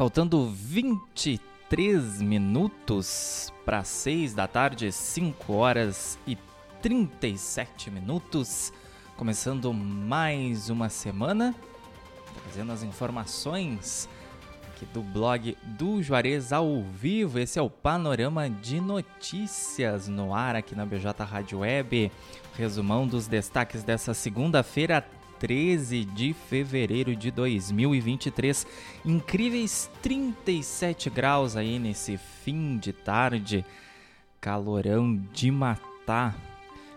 Faltando 23 minutos para 6 da tarde, 5 horas e 37 minutos. Começando mais uma semana, trazendo as informações aqui do blog do Juarez ao vivo. Esse é o panorama de notícias no ar aqui na BJ Rádio Web. Resumão dos destaques dessa segunda-feira, 13 de fevereiro de 2023. Incríveis 37 graus aí nesse fim de tarde. Calorão de matar.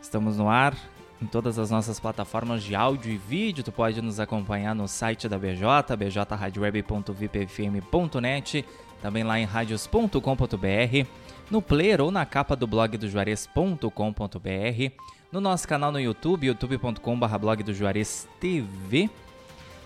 Estamos no ar em todas as nossas plataformas de áudio e vídeo. Tu pode nos acompanhar no site da BJ, bjradioweb.vipfm.net, também lá em radios.com.br, no player ou na capa do blog do Juarez.com.br no nosso canal no YouTube, youtube.com.br blog do Juarez TV.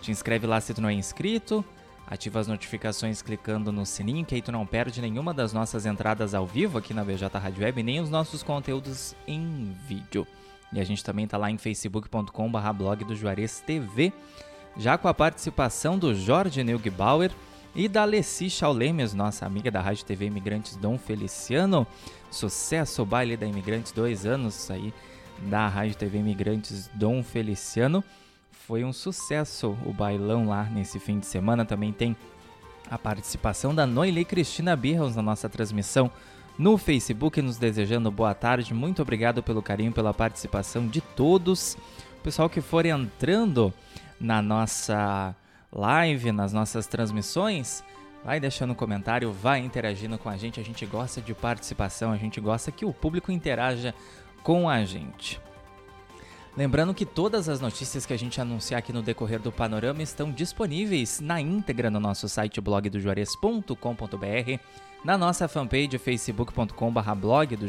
Te inscreve lá se tu não é inscrito, ativa as notificações clicando no sininho, que aí tu não perde nenhuma das nossas entradas ao vivo aqui na BJ Rádio Web, nem os nossos conteúdos em vídeo. E a gente também tá lá em facebook.com.br blog do Juarez TV, já com a participação do Jorge Neugbauer e da Alessi Chaulemes, nossa amiga da Rádio TV Imigrantes Dom Feliciano. Sucesso, baile da Imigrantes, dois anos aí da Rádio TV Imigrantes Dom Feliciano. Foi um sucesso o bailão lá nesse fim de semana. Também tem a participação da Noile Cristina Birros na nossa transmissão no Facebook, nos desejando boa tarde. Muito obrigado pelo carinho, pela participação de todos. Pessoal que for entrando na nossa live, nas nossas transmissões, vai deixando um comentário, vai interagindo com a gente. A gente gosta de participação, a gente gosta que o público interaja com a gente. Lembrando que todas as notícias que a gente anunciar aqui no decorrer do panorama estão disponíveis na íntegra no nosso site blogdojuarez.com.br, na nossa fanpage facebook.com.br blog do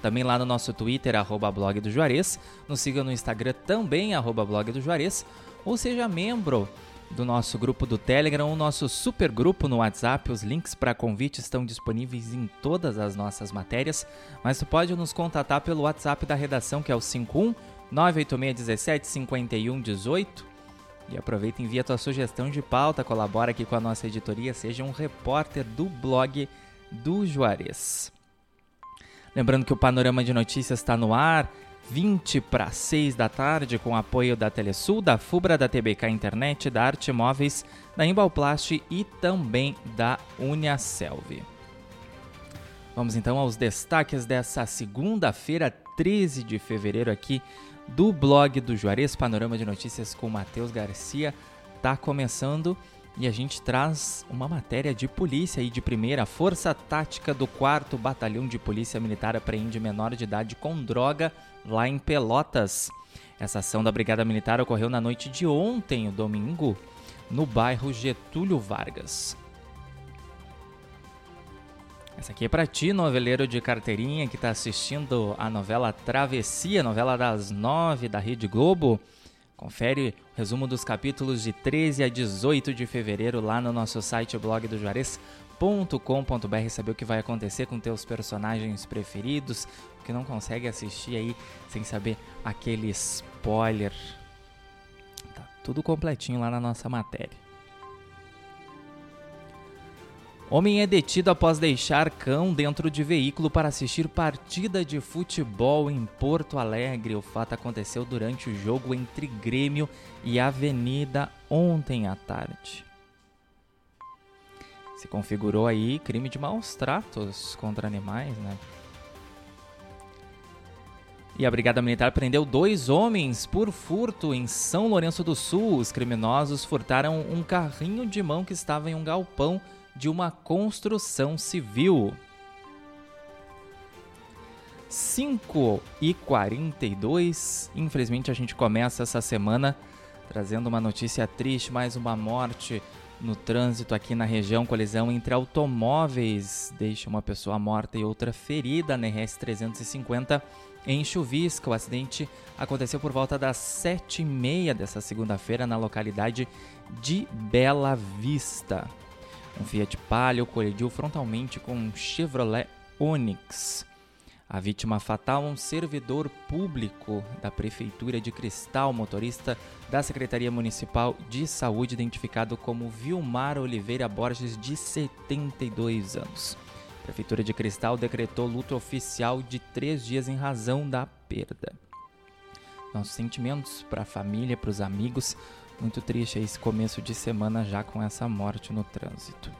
também lá no nosso Twitter, arroba blog do Juarez, nos siga no Instagram também, arroba blog do Juarez, ou seja membro do nosso grupo do Telegram, o nosso super grupo no WhatsApp. Os links para convite estão disponíveis em todas as nossas matérias, mas tu pode nos contatar pelo WhatsApp da redação, que é o 51 98617 5118. E aproveita e envia tua sugestão de pauta, colabora aqui com a nossa editoria, seja um repórter do blog do Juarez. Lembrando que o Panorama de Notícias está no ar, 20 para 6 da tarde, com apoio da Telesul, da Fubra, da TBK Internet, da Arte Móveis, da Embalplast e também da Uniaselv. Vamos então aos destaques dessa segunda-feira, 13 de fevereiro, aqui do blog do Juarez Panorama de Notícias com Matheus Garcia. Tá começando e a gente traz uma matéria de polícia e de primeira. Força Tática do 4 Batalhão de Polícia Militar apreende menor de idade com droga lá em Pelotas. Essa ação da Brigada Militar ocorreu na noite de ontem, o domingo, no bairro Getúlio Vargas. Essa aqui é para ti, noveleiro de carteirinha que está assistindo a novela Travessia, novela das nove da Rede Globo. Confere o resumo dos capítulos de 13 a 18 de fevereiro lá no nosso site blog do Juarez.com.br saber o que vai acontecer com teus personagens preferidos, que não consegue assistir aí sem saber aquele spoiler. Tá tudo completinho lá na nossa matéria. Homem é detido após deixar cão dentro de veículo para assistir partida de futebol em Porto Alegre. O fato aconteceu durante o jogo entre Grêmio e Avenida ontem à tarde. Se configurou aí crime de maus tratos contra animais, né? E a Brigada Militar prendeu dois homens por furto em São Lourenço do Sul. Os criminosos furtaram um carrinho de mão que estava em um galpão de uma construção civil. 5 e 42, infelizmente a gente começa essa semana trazendo uma notícia triste, mais uma morte no trânsito aqui na região, colisão entre automóveis, deixa uma pessoa morta e outra ferida na RS 350 em Chuvisca. O acidente aconteceu por volta das 7h30 dessa segunda-feira na localidade de Bela Vista. Um Fiat Palio colidiu frontalmente com um Chevrolet Onix. A vítima fatal, um servidor público da Prefeitura de Cristal, motorista da Secretaria Municipal de Saúde, identificado como Vilmar Oliveira Borges, de 72 anos. A Prefeitura de Cristal decretou luto oficial de três dias em razão da perda. Nossos sentimentos para a família, para os amigos. Muito triste esse começo de semana já com essa morte no trânsito.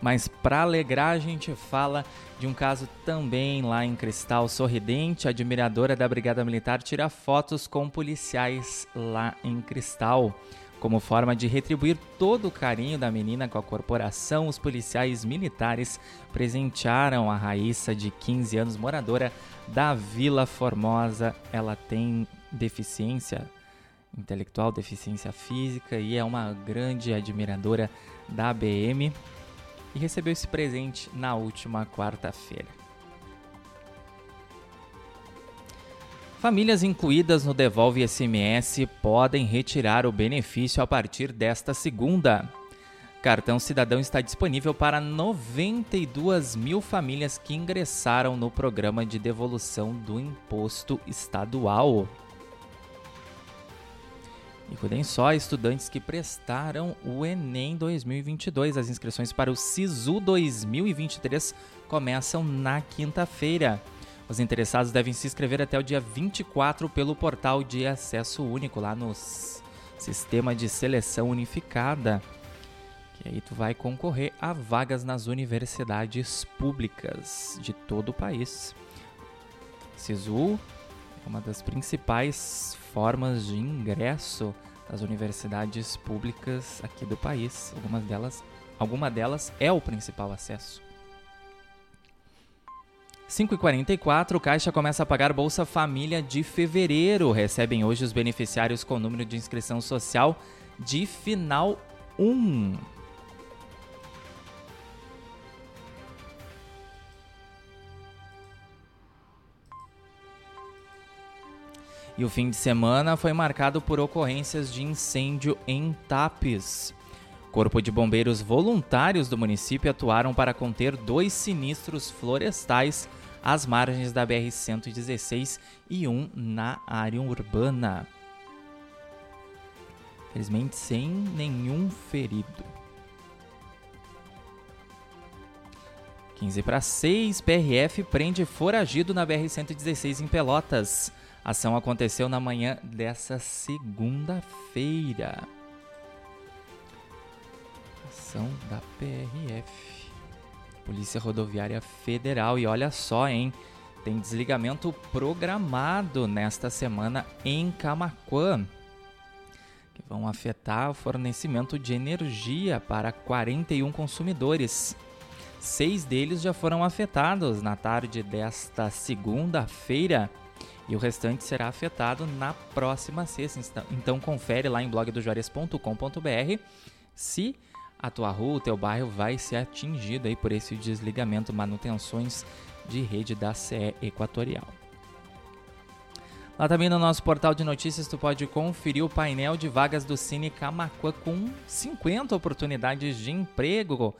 Mas para alegrar, a gente fala de um caso também lá em Cristal Sorridente. A admiradora da Brigada Militar tira fotos com policiais lá em Cristal. Como forma de retribuir todo o carinho da menina com a corporação, os policiais militares presentearam a Raíssa, de 15 anos, moradora da Vila Formosa. Ela tem deficiência intelectual, deficiência física e é uma grande admiradora da BM e recebeu esse presente na última quarta-feira. Famílias incluídas no Devolve SMS podem retirar o benefício a partir desta segunda. Cartão Cidadão está disponível para 92 mil famílias que ingressaram no programa de devolução do imposto estadual. E cuidem só, estudantes que prestaram o Enem 2022. As inscrições para o SISU 2023 começam na quinta-feira. Os interessados devem se inscrever até o dia 24 pelo portal de acesso único lá no Sistema de Seleção Unificada. Que aí tu vai concorrer a vagas nas universidades públicas de todo o país. SISU uma das principais formas de ingresso das universidades públicas aqui do país. Algumas delas, alguma delas é o principal acesso. 5h44, Caixa começa a pagar Bolsa Família de fevereiro. Recebem hoje os beneficiários com número de inscrição social de final 1. E o fim de semana foi marcado por ocorrências de incêndio em Tapes. Corpo de Bombeiros voluntários do município atuaram para conter dois sinistros florestais às margens da BR-116 e um na área urbana. Felizmente sem nenhum ferido. 15 para 6, PRF prende foragido na BR-116 em Pelotas. Ação aconteceu na manhã dessa segunda-feira. Ação da PRF, Polícia Rodoviária Federal. E olha só, hein? Tem desligamento programado nesta semana em Camaquã, que vão afetar o fornecimento de energia para 41 consumidores. Seis deles já foram afetados na tarde desta segunda-feira e o restante será afetado na próxima sexta. Então confere lá em blogdojuarez.com.br se a tua rua, o teu bairro vai ser atingido aí por esse desligamento, manutenções de rede da CE Equatorial. Lá também no nosso portal de notícias tu pode conferir o painel de vagas do Cine Camacuã com 50 oportunidades de emprego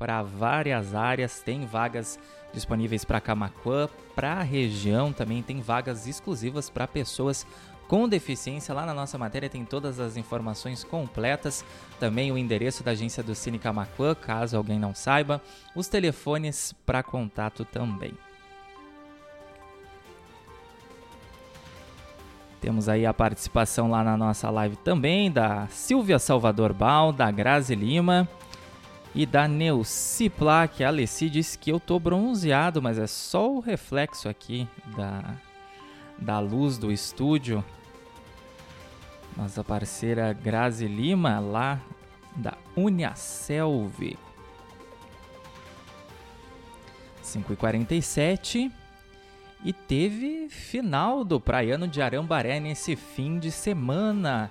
para várias áreas, tem vagas disponíveis para Camacuã, para a região também tem vagas exclusivas para pessoas com deficiência. Lá na nossa matéria tem todas as informações completas, também o endereço da agência do Cine Camacuã, caso alguém não saiba, os telefones para contato também. Temos aí a participação lá na nossa live também da Silvia Salvador Bal, da Grazi Lima e da Neuci Plaque. A Alessi disse que eu tô bronzeado, mas é só o reflexo aqui da, da luz do estúdio. Nossa parceira Grazi Lima, lá da Uniaselv. 5h47 e teve final do Praiano de Arambaré nesse fim de semana.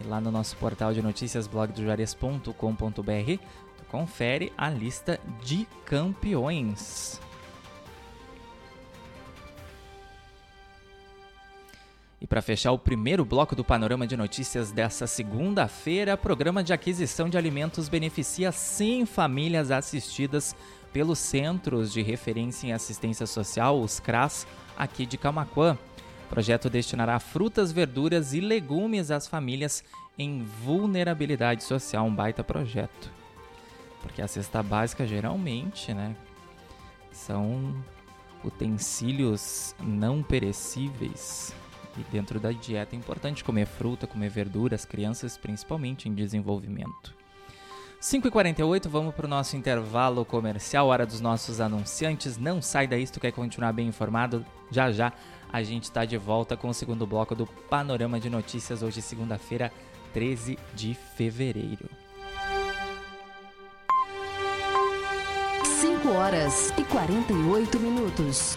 E lá no nosso portal de notícias blogdojuarez.com.br confere a lista de campeões. E para fechar o primeiro bloco do panorama de notícias dessa segunda-feira, programa de aquisição de alimentos beneficia 100 famílias assistidas pelos Centros de Referência em Assistência Social, os CRAS, aqui de Camaquã. O projeto destinará frutas, verduras e legumes às famílias em vulnerabilidade social, um baita projeto. Porque a cesta básica geralmente, né, são utensílios não perecíveis. E dentro da dieta é importante comer fruta, comer verduras, crianças principalmente em desenvolvimento. 5h48, vamos para o nosso intervalo comercial, hora dos nossos anunciantes. Não sai daí se tu quer continuar bem informado. Já já a gente está de volta com o segundo bloco do Panorama de Notícias, hoje segunda-feira, 13 de fevereiro. Horas e 48 minutos.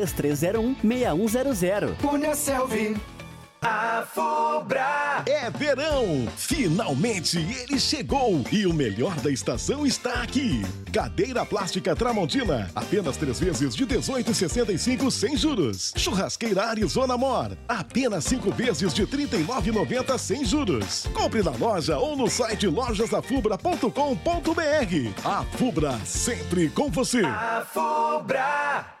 3301 6100. Punha Selvi. A Fubra. É verão! Finalmente ele chegou! E o melhor da estação está aqui! Cadeira plástica Tramontina, apenas três vezes de 18,65 sem juros. Churrasqueira Arizona Mor, apenas cinco vezes de 39,90 sem juros. Compre na loja ou no site lojasafubra.com.br. A Fubra, sempre com você! A Fubra.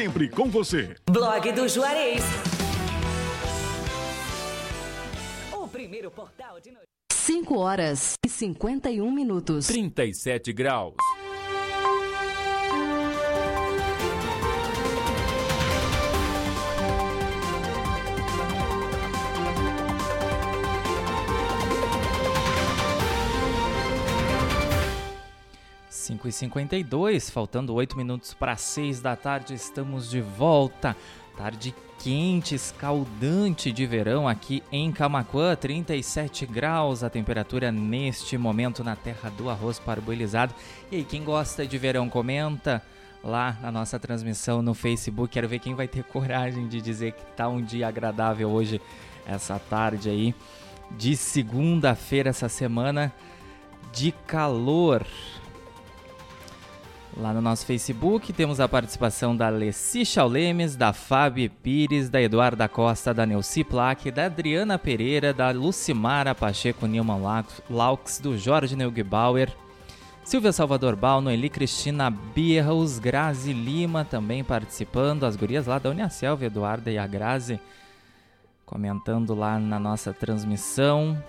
sempre com você. Blog do Juarez. O primeiro portal de notícias. 5 horas e 51 minutos. 37 graus. Cinco e 52, faltando 8 minutos para 6 da tarde, estamos de volta. Tarde quente, escaldante de verão aqui em Camaquã, 37 graus a temperatura neste momento na terra do arroz parboilizado. E aí, quem gosta de verão, comenta lá na nossa transmissão no Facebook. Quero ver quem vai ter coragem de dizer que tá um dia agradável hoje, essa tarde aí, de segunda-feira, essa semana de calor. Lá no nosso Facebook temos a participação da Alessi Chaulemes, da Fábio Pires, da Eduarda Costa, da Neuci Plaque, da Adriana Pereira, da Lucimara Pacheco Nilman Laux, do Jorge Neugebauer, Silvia Salvador Bal, Noeli Cristina Birros, Grazi Lima também participando, as gurias lá da Uniaselva, Eduarda e a Grazi comentando lá na nossa transmissão.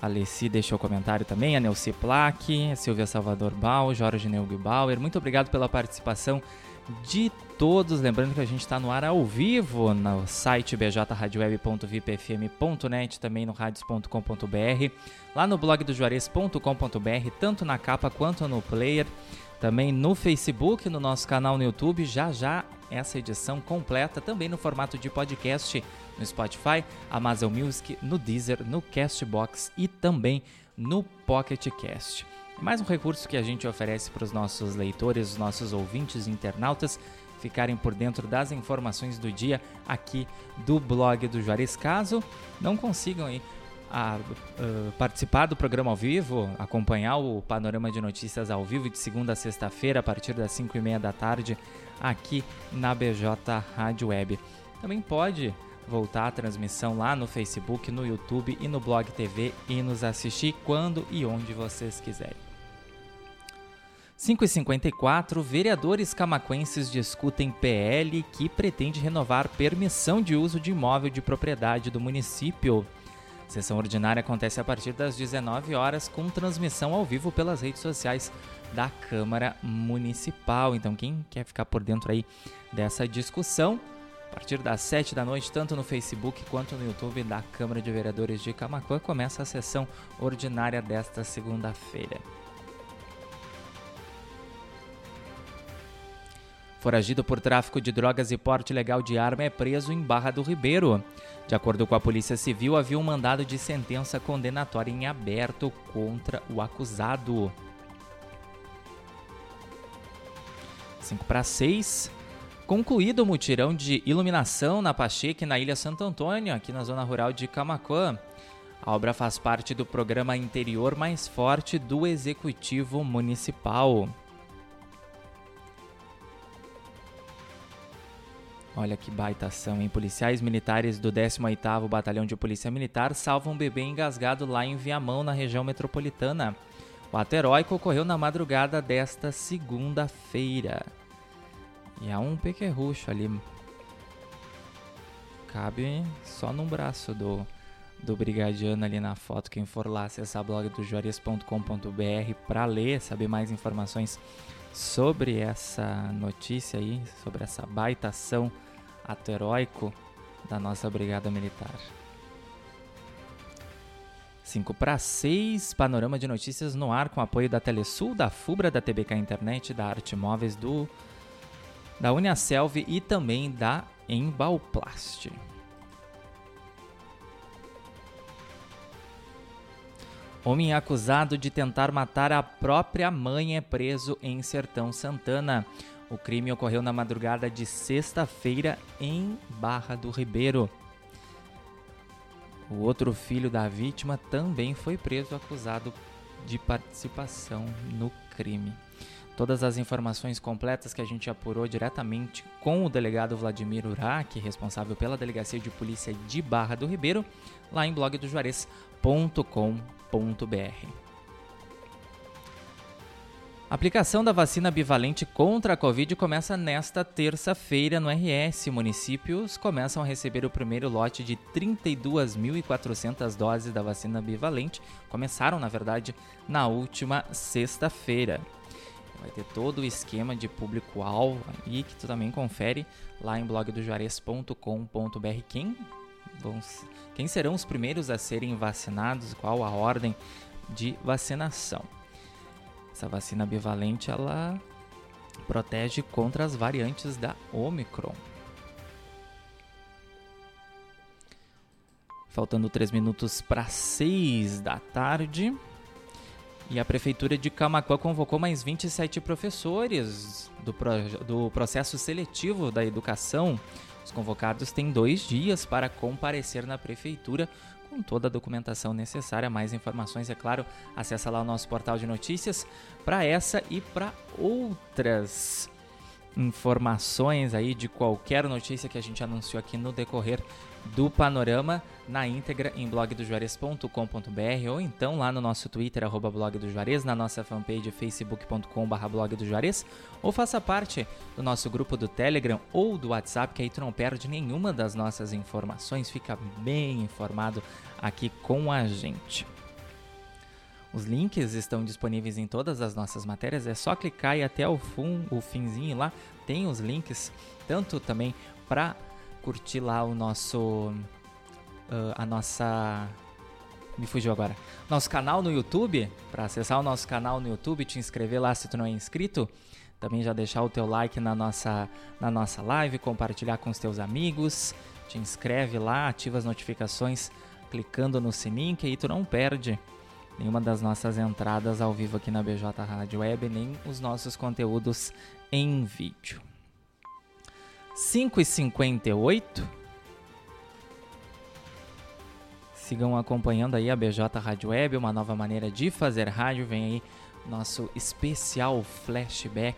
Alessi deixou comentário também, a Nelci Plaque, a Silvia Salvador Bal, Jorge Neugbauer. Muito obrigado pela participação de todos. Lembrando que a gente está no ar ao vivo no site bjradioweb.vipfm.net, também no radios.com.br, lá no blog do juarez.com.br, tanto na capa quanto no player, também no Facebook, no nosso canal no YouTube. Já já essa edição completa, também no formato de podcast no Spotify, Amazon Music, no Deezer, no Castbox e também no Pocket Cast. Mais um recurso que a gente oferece para os nossos leitores, os nossos ouvintes internautas ficarem por dentro das informações do dia aqui do blog do Juarez. Caso não consigam aí a, uh, participar do programa ao vivo, acompanhar o panorama de notícias ao vivo de segunda a sexta-feira a partir das 5 e meia da tarde aqui na BJ Rádio Web. Também pode voltar a transmissão lá no Facebook, no YouTube e no Blog TV e nos assistir quando e onde vocês quiserem. 5h54, vereadores camaquenses discutem PL que pretende renovar permissão de uso de imóvel de propriedade do município. sessão ordinária acontece a partir das 19 horas com transmissão ao vivo pelas redes sociais da Câmara Municipal. Então, quem quer ficar por dentro aí dessa discussão, a partir das 7 da noite, tanto no Facebook quanto no YouTube da Câmara de Vereadores de Camacuã, começa a sessão ordinária desta segunda-feira. Foragido por tráfico de drogas e porte ilegal de arma é preso em Barra do Ribeiro. De acordo com a Polícia Civil, havia um mandado de sentença condenatória em aberto contra o acusado. 5 para 6. Concluído o mutirão de iluminação na Pacheque na Ilha Santo Antônio, aqui na zona rural de Camacuã. A obra faz parte do programa Interior Mais Forte do Executivo Municipal. Olha que baita ação, hein? Policiais militares do 18º Batalhão de Polícia Militar salvam um bebê engasgado lá em Viamão, na região metropolitana. O ato heróico ocorreu na madrugada desta segunda-feira. E há um pequerrucho ali. Cabe só no braço do, do brigadiano ali na foto. Quem for lá acessar blog do juarez.com.br para ler, saber mais informações sobre essa notícia aí, sobre essa baita ação ato heróico da nossa Brigada Militar. 5 para 6, panorama de notícias no ar com apoio da Telesul, da Fubra, da TBK Internet, da Arte Móveis, do da Uniaselv e também da Embalplast. Homem acusado de tentar matar a própria mãe é preso em Sertão Santana. O crime ocorreu na madrugada de sexta-feira em Barra do Ribeiro. O outro filho da vítima também foi preso acusado de participação no crime. Todas as informações completas que a gente apurou diretamente com o delegado Vladimir Urak, responsável pela Delegacia de Polícia de Barra do Ribeiro, lá em blogdojuarez.com.br. A aplicação da vacina bivalente contra a Covid começa nesta terça-feira no RS. Municípios começam a receber o primeiro lote de 32.400 doses da vacina bivalente. Começaram, na verdade, na última sexta-feira. Vai ter todo o esquema de público-alvo aí que tu também confere lá em blogdojuarez.com.br. Quem, quem serão os primeiros a serem vacinados? Qual a ordem de vacinação? Essa vacina bivalente ela protege contra as variantes da Omicron. Faltando 3 minutos para 6 da tarde. E a Prefeitura de Camacuã convocou mais 27 professores do, pro, do processo seletivo da educação. Os convocados têm dois dias para comparecer na Prefeitura com toda a documentação necessária. Mais informações, é claro, acessa lá o nosso portal de notícias para essa e para outras informações aí de qualquer notícia que a gente anunciou aqui no decorrer do panorama na íntegra em blogdojuarez.com.br ou então lá no nosso Twitter, arroba blog do Juarez, na nossa fanpage facebook.com.br blog do Juarez, ou faça parte do nosso grupo do Telegram ou do WhatsApp, que aí tu não perde nenhuma das nossas informações, fica bem informado aqui com a gente. Os links estão disponíveis em todas as nossas matérias, é só clicar e até o, fun, o finzinho lá tem os links, tanto também para curtir lá o nosso. Uh, a nossa. Me fugiu agora. Nosso canal no YouTube. Para acessar o nosso canal no YouTube, te inscrever lá se tu não é inscrito. Também já deixar o teu like na nossa, na nossa live, compartilhar com os teus amigos. Te inscreve lá, ativa as notificações clicando no sininho, que aí tu não perde nenhuma das nossas entradas ao vivo aqui na BJ Rádio Web, nem os nossos conteúdos em vídeo. 5 e 58 Sigam acompanhando aí a BJ Rádio Web, uma nova maneira de fazer rádio. Vem aí nosso especial flashback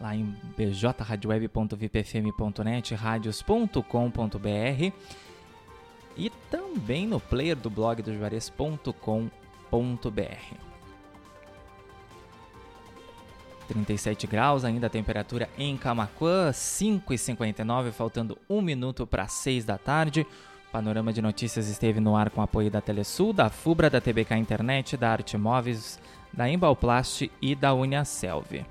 lá em bjradioweb.vipfm.net, radios.com.br e também no player do blog do juarez.com.br. 37 graus ainda a temperatura em Camacuã, 5h59, faltando um minuto para 6 da tarde. Panorama de Notícias esteve no ar com apoio da Telesul, da Fubra, da TBK Internet, da Arte Móveis, da Embalplast e da Uniaselv.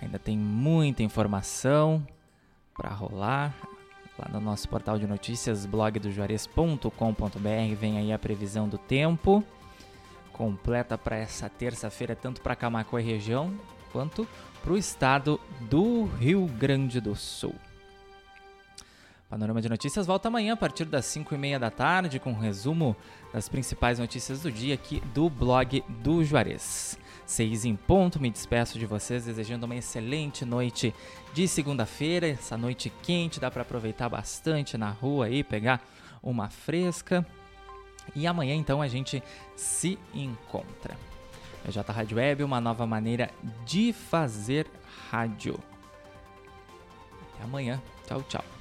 Ainda tem muita informação para rolar. Lá no nosso portal de notícias, blogdojuarez.com.br, vem aí a previsão do tempo completa para essa terça-feira, tanto para Camacuã e região, quanto para o estado do Rio Grande do Sul. Panorama de Notícias volta amanhã a partir das 5 e meia da tarde com um resumo das principais notícias do dia aqui do blog do Juarez. Seis em ponto, me despeço de vocês desejando uma excelente noite de segunda-feira. Essa noite quente, dá para aproveitar bastante na rua aí, pegar uma fresca. E amanhã então a gente se encontra. BJ Rádio Web, uma nova maneira de fazer rádio. Até amanhã. Tchau, tchau.